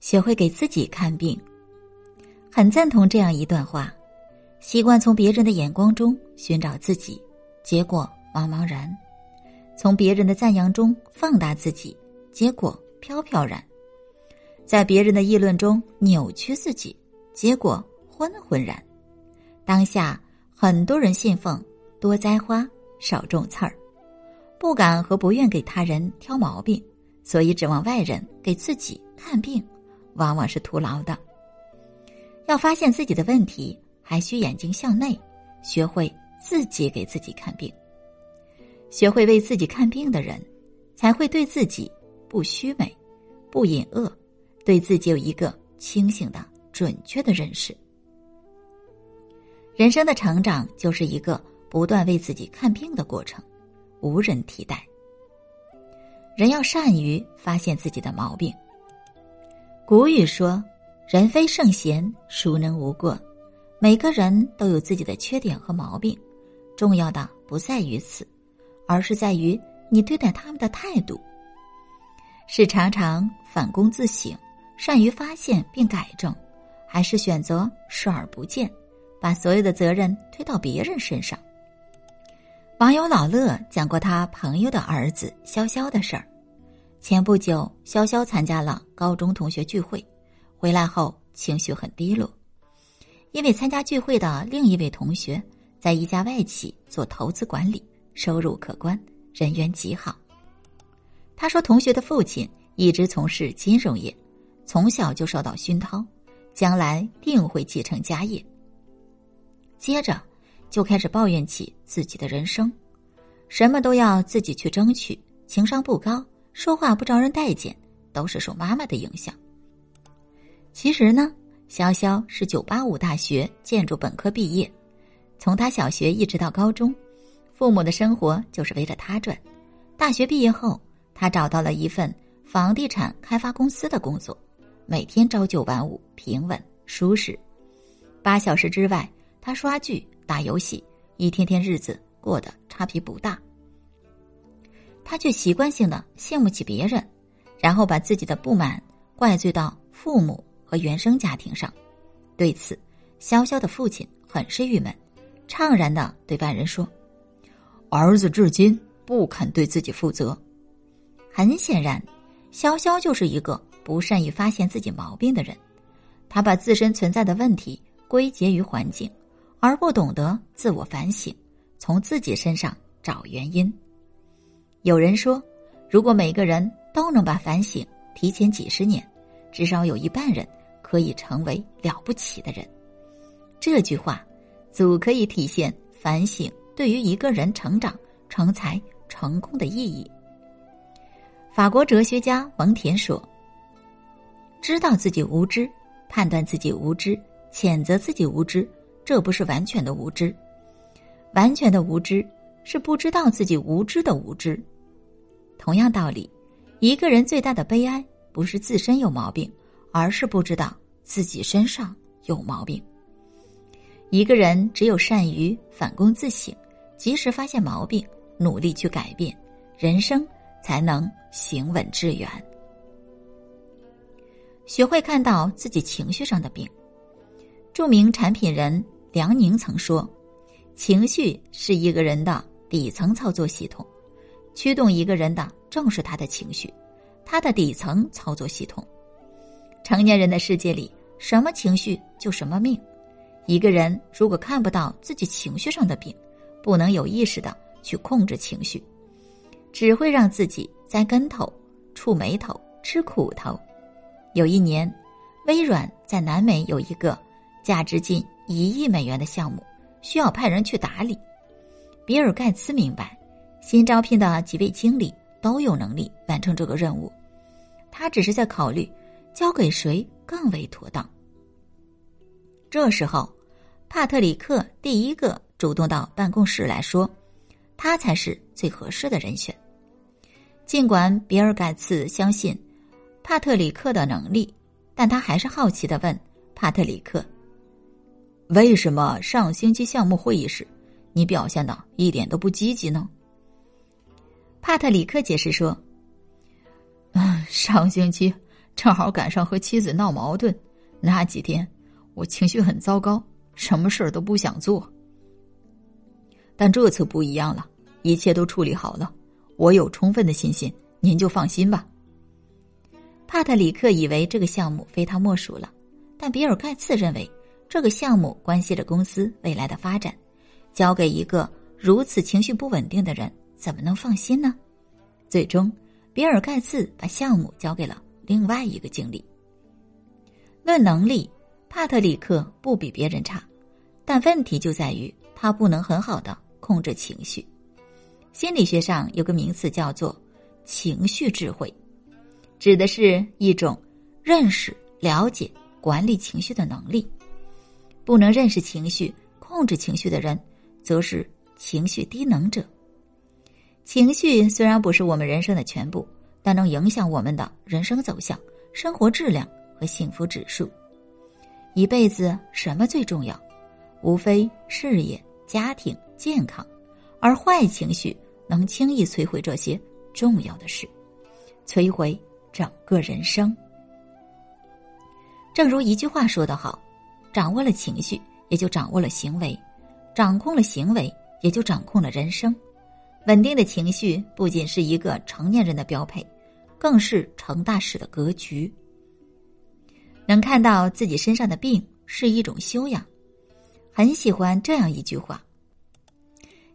学会给自己看病。很赞同这样一段话：习惯从别人的眼光中寻找自己，结果茫茫然；从别人的赞扬中放大自己，结果飘飘然；在别人的议论中扭曲自己，结果昏昏然。当下很多人信奉多栽花少种刺儿，不敢和不愿给他人挑毛病，所以指望外人给自己看病，往往是徒劳的。要发现自己的问题，还需眼睛向内，学会自己给自己看病。学会为自己看病的人，才会对自己不虚美、不隐恶，对自己有一个清醒的、准确的认识。人生的成长就是一个不断为自己看病的过程，无人替代。人要善于发现自己的毛病。古语说。人非圣贤，孰能无过？每个人都有自己的缺点和毛病，重要的不在于此，而是在于你对待他们的态度。是常常反躬自省，善于发现并改正，还是选择视而不见，把所有的责任推到别人身上？网友老乐讲过他朋友的儿子潇潇的事儿。前不久，潇潇参加了高中同学聚会。回来后情绪很低落，因为参加聚会的另一位同学在一家外企做投资管理，收入可观，人缘极好。他说，同学的父亲一直从事金融业，从小就受到熏陶，将来定会继承家业。接着就开始抱怨起自己的人生，什么都要自己去争取，情商不高，说话不招人待见，都是受妈妈的影响。其实呢，潇潇是九八五大学建筑本科毕业，从他小学一直到高中，父母的生活就是围着他转。大学毕业后，他找到了一份房地产开发公司的工作，每天朝九晚五，平稳舒适。八小时之外，他刷剧、打游戏，一天天日子过得差别不大。他却习惯性的羡慕起别人，然后把自己的不满怪罪到父母。和原生家庭上，对此，潇潇的父亲很是郁闷，怅然的对外人说：“儿子至今不肯对自己负责。”很显然，潇潇就是一个不善于发现自己毛病的人，他把自身存在的问题归结于环境，而不懂得自我反省，从自己身上找原因。有人说，如果每个人都能把反省提前几十年，至少有一半人。可以成为了不起的人，这句话足可以体现反省对于一个人成长、成才、成功的意义。法国哲学家蒙田说：“知道自己无知，判断自己无知，谴责自己无知，这不是完全的无知。完全的无知是不知道自己无知的无知。同样道理，一个人最大的悲哀不是自身有毛病。”而是不知道自己身上有毛病。一个人只有善于反躬自省，及时发现毛病，努力去改变，人生才能行稳致远。学会看到自己情绪上的病。著名产品人梁宁曾说：“情绪是一个人的底层操作系统，驱动一个人的正是他的情绪，他的底层操作系统。”成年人的世界里，什么情绪就什么命。一个人如果看不到自己情绪上的病，不能有意识的去控制情绪，只会让自己栽跟头、触眉头、吃苦头。有一年，微软在南美有一个价值近一亿美元的项目，需要派人去打理。比尔盖茨明白，新招聘的几位经理都有能力完成这个任务，他只是在考虑。交给谁更为妥当？这时候，帕特里克第一个主动到办公室来说，他才是最合适的人选。尽管比尔盖茨相信帕特里克的能力，但他还是好奇的问帕特里克：“为什么上星期项目会议时，你表现的一点都不积极呢？”帕特里克解释说：“嗯，上星期。”正好赶上和妻子闹矛盾，那几天我情绪很糟糕，什么事儿都不想做。但这次不一样了，一切都处理好了，我有充分的信心，您就放心吧。帕特里克以为这个项目非他莫属了，但比尔盖茨认为这个项目关系着公司未来的发展，交给一个如此情绪不稳定的人，怎么能放心呢？最终，比尔盖茨把项目交给了另外一个经理。论能力，帕特里克不比别人差，但问题就在于他不能很好的控制情绪。心理学上有个名词叫做“情绪智慧”。指的是一种认识、了解、管理情绪的能力。不能认识情绪、控制情绪的人，则是情绪低能者。情绪虽然不是我们人生的全部，但能影响我们的人生走向、生活质量和幸福指数。一辈子什么最重要？无非事业、家庭、健康，而坏情绪能轻易摧毁这些重要的事，摧毁。整个人生，正如一句话说得好：“掌握了情绪，也就掌握了行为；掌控了行为，也就掌控了人生。”稳定的情绪不仅是一个成年人的标配，更是成大事的格局。能看到自己身上的病是一种修养。很喜欢这样一句话：“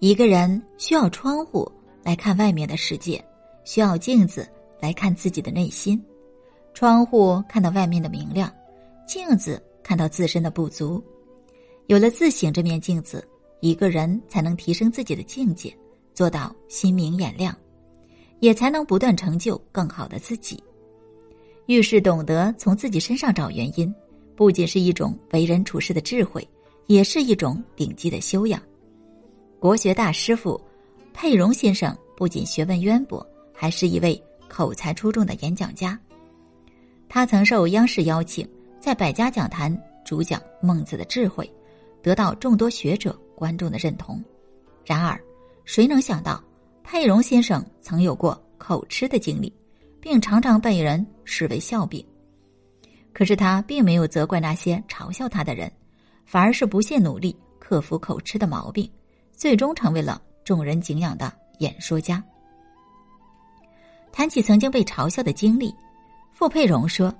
一个人需要窗户来看外面的世界，需要镜子。”来看自己的内心，窗户看到外面的明亮，镜子看到自身的不足。有了自省这面镜子，一个人才能提升自己的境界，做到心明眼亮，也才能不断成就更好的自己。遇事懂得从自己身上找原因，不仅是一种为人处事的智慧，也是一种顶级的修养。国学大师傅佩荣先生不仅学问渊博，还是一位。口才出众的演讲家，他曾受央视邀请，在百家讲坛主讲孟子的智慧，得到众多学者观众的认同。然而，谁能想到佩荣先生曾有过口吃的经历，并常常被人视为笑柄。可是他并没有责怪那些嘲笑他的人，反而是不懈努力克服口吃的毛病，最终成为了众人敬仰的演说家。谈起曾经被嘲笑的经历，傅佩荣说：“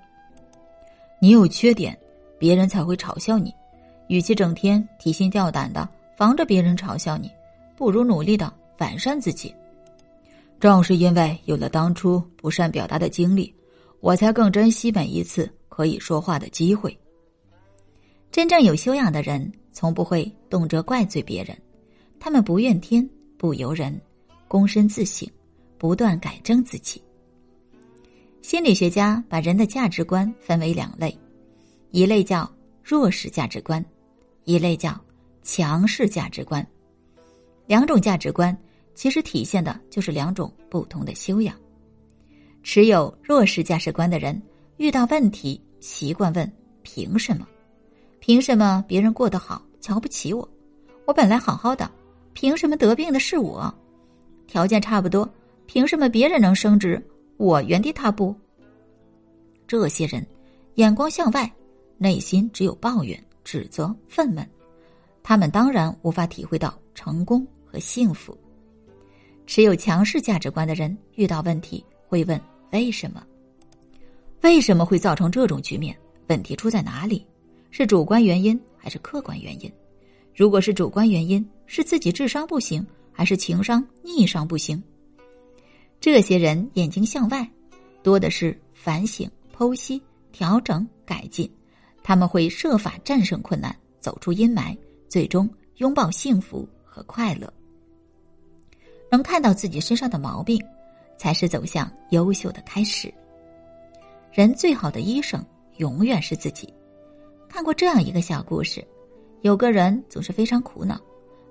你有缺点，别人才会嘲笑你。与其整天提心吊胆的防着别人嘲笑你，不如努力的完善自己。正是因为有了当初不善表达的经历，我才更珍惜每一次可以说话的机会。真正有修养的人，从不会动辄怪罪别人，他们不怨天不尤人，躬身自省。”不断改正自己。心理学家把人的价值观分为两类，一类叫弱势价值观，一类叫强势价值观。两种价值观其实体现的就是两种不同的修养。持有弱势价值观的人，遇到问题习惯问凭什么？凭什么别人过得好瞧不起我？我本来好好的，凭什么得病的是我？条件差不多。凭什么别人能升职，我原地踏步？这些人眼光向外，内心只有抱怨、指责、愤懑，他们当然无法体会到成功和幸福。持有强势价值观的人，遇到问题会问为什么？为什么会造成这种局面？问题出在哪里？是主观原因还是客观原因？如果是主观原因，是自己智商不行，还是情商、逆商不行？这些人眼睛向外，多的是反省、剖析、调整、改进。他们会设法战胜困难，走出阴霾，最终拥抱幸福和快乐。能看到自己身上的毛病，才是走向优秀的开始。人最好的医生永远是自己。看过这样一个小故事：有个人总是非常苦恼，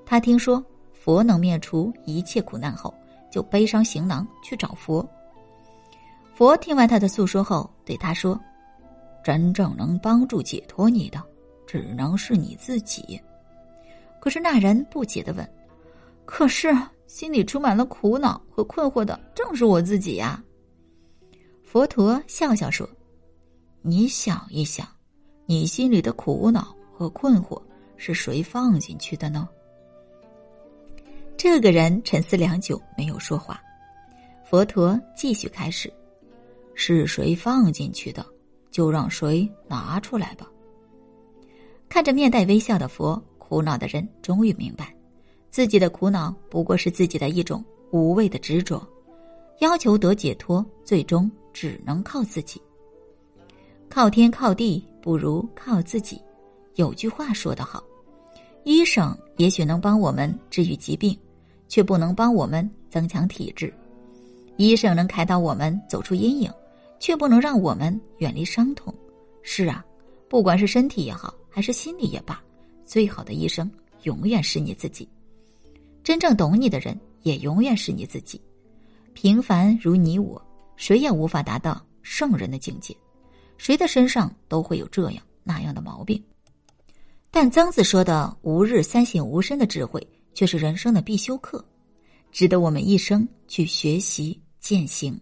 他听说佛能灭除一切苦难后。就背上行囊去找佛。佛听完他的诉说后，对他说：“真正能帮助解脱你的，只能是你自己。”可是那人不解的问：“可是心里充满了苦恼和困惑的，正是我自己呀。”佛陀笑笑说：“你想一想，你心里的苦恼和困惑是谁放进去的呢？这个人沉思良久，没有说话。佛陀继续开始：“是谁放进去的，就让谁拿出来吧。”看着面带微笑的佛，苦恼的人终于明白，自己的苦恼不过是自己的一种无谓的执着，要求得解脱，最终只能靠自己。靠天靠地不如靠自己。有句话说得好：“医生也许能帮我们治愈疾病，却不能帮我们增强体质；医生能开导我们走出阴影，却不能让我们远离伤痛。”是啊，不管是身体也好。还是心理也罢，最好的医生永远是你自己。真正懂你的人也永远是你自己。平凡如你我，谁也无法达到圣人的境界。谁的身上都会有这样那样的毛病。但曾子说的“吾日三省吾身”的智慧，却是人生的必修课，值得我们一生去学习践行。